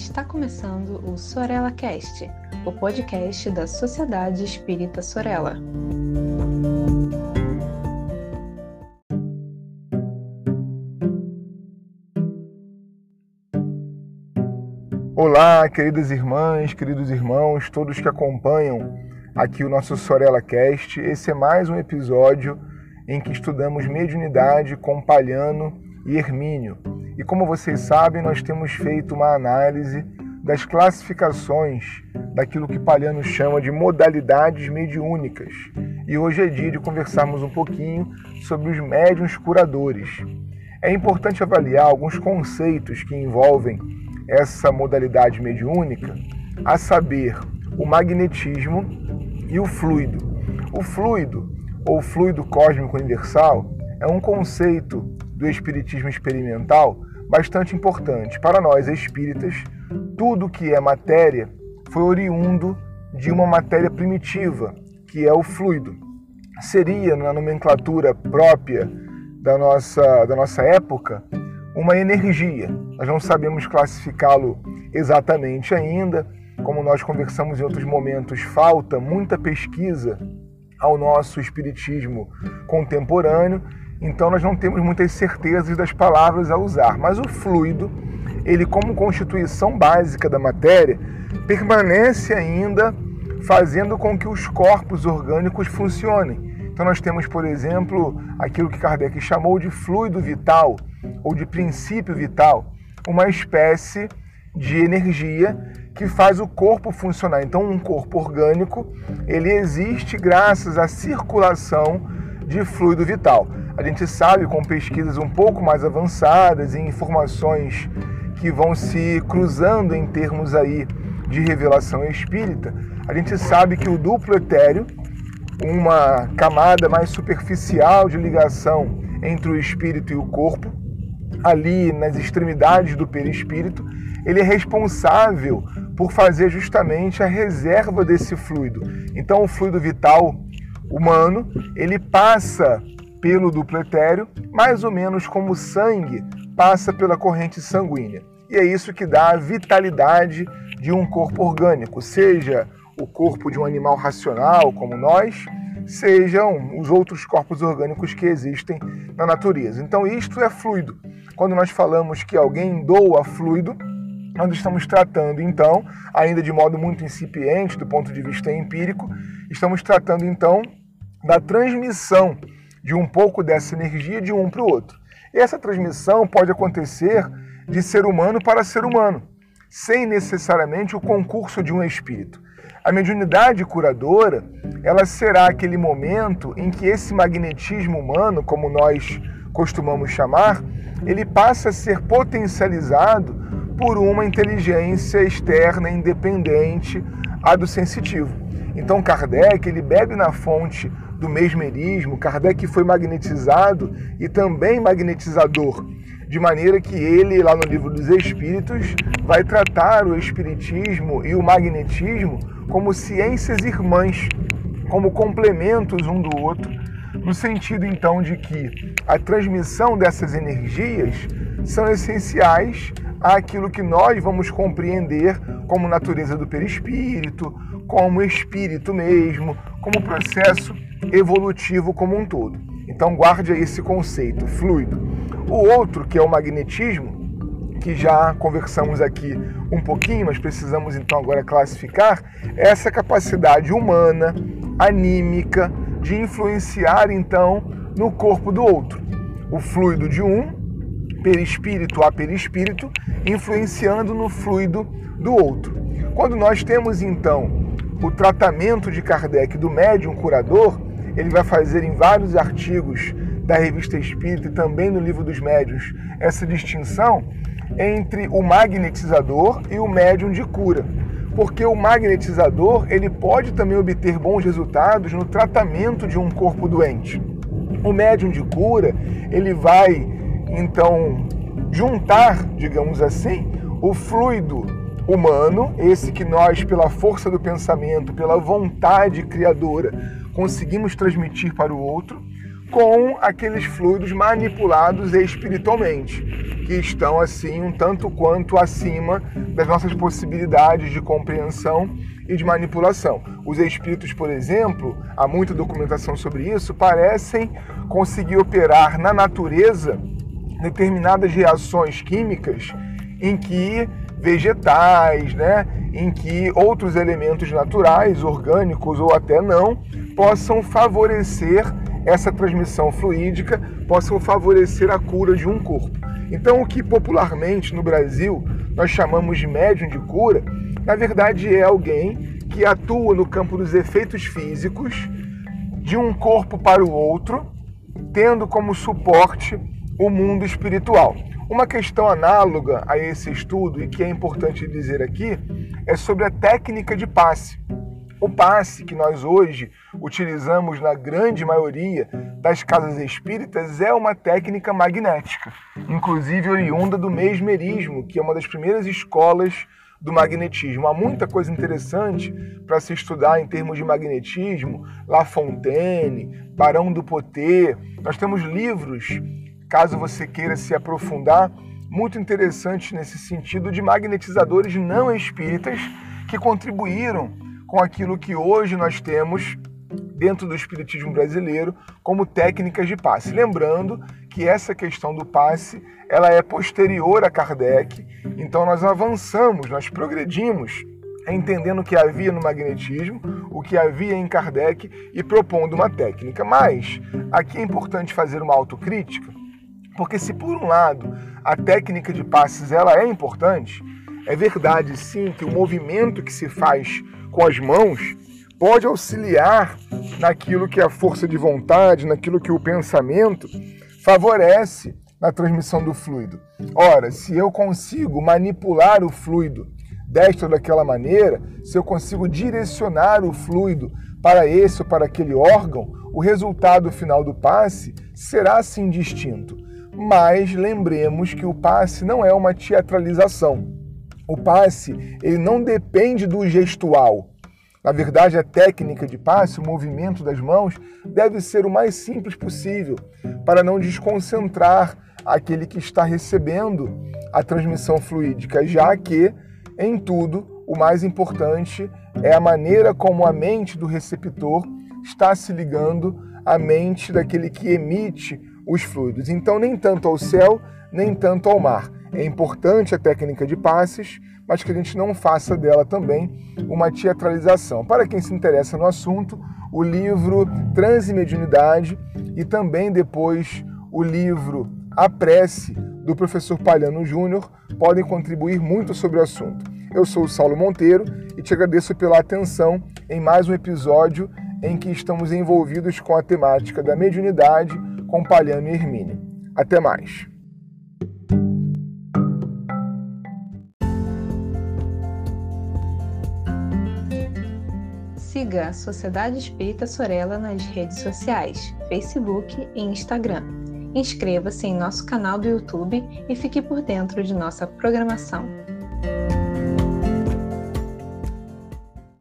Está começando o Sorella Cast, o podcast da Sociedade Espírita Sorella. Olá, queridas irmãs, queridos irmãos, todos que acompanham aqui o nosso Sorella Cast. Esse é mais um episódio em que estudamos mediunidade com Palhano e Hermínio. E como vocês sabem, nós temos feito uma análise das classificações daquilo que Palhano chama de modalidades mediúnicas. E hoje é dia de conversarmos um pouquinho sobre os médiuns curadores. É importante avaliar alguns conceitos que envolvem essa modalidade mediúnica, a saber, o magnetismo e o fluido. O fluido, ou fluido cósmico universal, é um conceito do espiritismo experimental bastante importante. Para nós espíritas, tudo que é matéria foi oriundo de uma matéria primitiva, que é o fluido. Seria, na nomenclatura própria da nossa, da nossa época, uma energia. Nós não sabemos classificá-lo exatamente ainda. Como nós conversamos em outros momentos, falta muita pesquisa ao nosso espiritismo contemporâneo, então nós não temos muitas certezas das palavras a usar. Mas o fluido, ele como constituição básica da matéria, permanece ainda fazendo com que os corpos orgânicos funcionem. Então nós temos, por exemplo, aquilo que Kardec chamou de fluido vital ou de princípio vital, uma espécie de energia que faz o corpo funcionar. Então um corpo orgânico, ele existe graças à circulação de fluido vital. A gente sabe com pesquisas um pouco mais avançadas e informações que vão se cruzando em termos aí de revelação espírita, a gente sabe que o duplo etéreo uma camada mais superficial de ligação entre o espírito e o corpo, ali nas extremidades do perispírito, ele é responsável por fazer justamente a reserva desse fluido. Então, o fluido vital humano, ele passa pelo duplo etéreo, mais ou menos como o sangue passa pela corrente sanguínea. E é isso que dá a vitalidade de um corpo orgânico, seja o corpo de um animal racional como nós, sejam os outros corpos orgânicos que existem na natureza. Então, isto é fluido. Quando nós falamos que alguém doa fluido, nós estamos tratando, então, ainda de modo muito incipiente do ponto de vista empírico, estamos tratando, então, da transmissão de um pouco dessa energia de um para o outro. E essa transmissão pode acontecer de ser humano para ser humano, sem necessariamente o concurso de um espírito. A mediunidade curadora, ela será aquele momento em que esse magnetismo humano, como nós costumamos chamar, ele passa a ser potencializado por uma inteligência externa independente a do sensitivo. Então Kardec, ele bebe na fonte do mesmerismo, Kardec foi magnetizado e também magnetizador, de maneira que ele, lá no livro dos Espíritos, vai tratar o espiritismo e o magnetismo como ciências irmãs, como complementos um do outro, no sentido então de que a transmissão dessas energias são essenciais àquilo que nós vamos compreender como natureza do perispírito, como espírito mesmo, como processo evolutivo como um todo. Então guarde aí esse conceito fluido. O outro, que é o magnetismo, que já conversamos aqui um pouquinho, mas precisamos então agora classificar, é essa capacidade humana, anímica, de influenciar então no corpo do outro. O fluido de um, perispírito a perispírito, influenciando no fluido do outro. Quando nós temos então o tratamento de Kardec do médium curador, ele vai fazer em vários artigos da revista Espírita e também no livro dos médiuns essa distinção entre o magnetizador e o médium de cura. Porque o magnetizador ele pode também obter bons resultados no tratamento de um corpo doente. O médium de cura ele vai então juntar, digamos assim, o fluido humano, esse que nós, pela força do pensamento, pela vontade criadora, conseguimos transmitir para o outro, com aqueles fluidos manipulados espiritualmente que estão assim um tanto quanto acima das nossas possibilidades de compreensão e de manipulação. Os espíritos, por exemplo, há muita documentação sobre isso, parecem conseguir operar na natureza determinadas reações químicas em que vegetais, né, em que outros elementos naturais, orgânicos ou até não, possam favorecer essa transmissão fluídica, possam favorecer a cura de um corpo. Então, o que popularmente no Brasil nós chamamos de médium de cura, na verdade é alguém que atua no campo dos efeitos físicos de um corpo para o outro, tendo como suporte o mundo espiritual. Uma questão análoga a esse estudo e que é importante dizer aqui é sobre a técnica de passe. O passe que nós hoje utilizamos na grande maioria das casas espíritas é uma técnica magnética, inclusive oriunda do mesmerismo, que é uma das primeiras escolas do magnetismo. Há muita coisa interessante para se estudar em termos de magnetismo, La Fontaine, Barão do Poté. Nós temos livros, caso você queira se aprofundar, muito interessantes nesse sentido de magnetizadores não espíritas que contribuíram com aquilo que hoje nós temos dentro do espiritismo brasileiro como técnicas de passe. Lembrando que essa questão do passe, ela é posterior a Kardec, então nós avançamos, nós progredimos entendendo o que havia no magnetismo, o que havia em Kardec e propondo uma técnica. Mas aqui é importante fazer uma autocrítica, porque se por um lado a técnica de passes ela é importante, é verdade sim que o movimento que se faz com as mãos pode auxiliar naquilo que a força de vontade, naquilo que o pensamento favorece na transmissão do fluido. Ora, se eu consigo manipular o fluido desta ou daquela maneira, se eu consigo direcionar o fluido para esse ou para aquele órgão, o resultado final do passe será sim distinto. Mas lembremos que o passe não é uma teatralização. O passe, ele não depende do gestual. Na verdade, a técnica de passe, o movimento das mãos, deve ser o mais simples possível, para não desconcentrar aquele que está recebendo a transmissão fluídica, já que, em tudo, o mais importante é a maneira como a mente do receptor está se ligando à mente daquele que emite os fluidos. Então, nem tanto ao céu, nem tanto ao mar. É importante a técnica de passes, mas que a gente não faça dela também uma teatralização. Para quem se interessa no assunto, o livro Transimediunidade e também depois o livro A Prece do professor Palhano Júnior podem contribuir muito sobre o assunto. Eu sou o Saulo Monteiro e te agradeço pela atenção em mais um episódio em que estamos envolvidos com a temática da mediunidade com Palhano e Hermínio. Até mais! Siga a Sociedade Espírita Sorella nas redes sociais, Facebook e Instagram. Inscreva-se em nosso canal do YouTube e fique por dentro de nossa programação.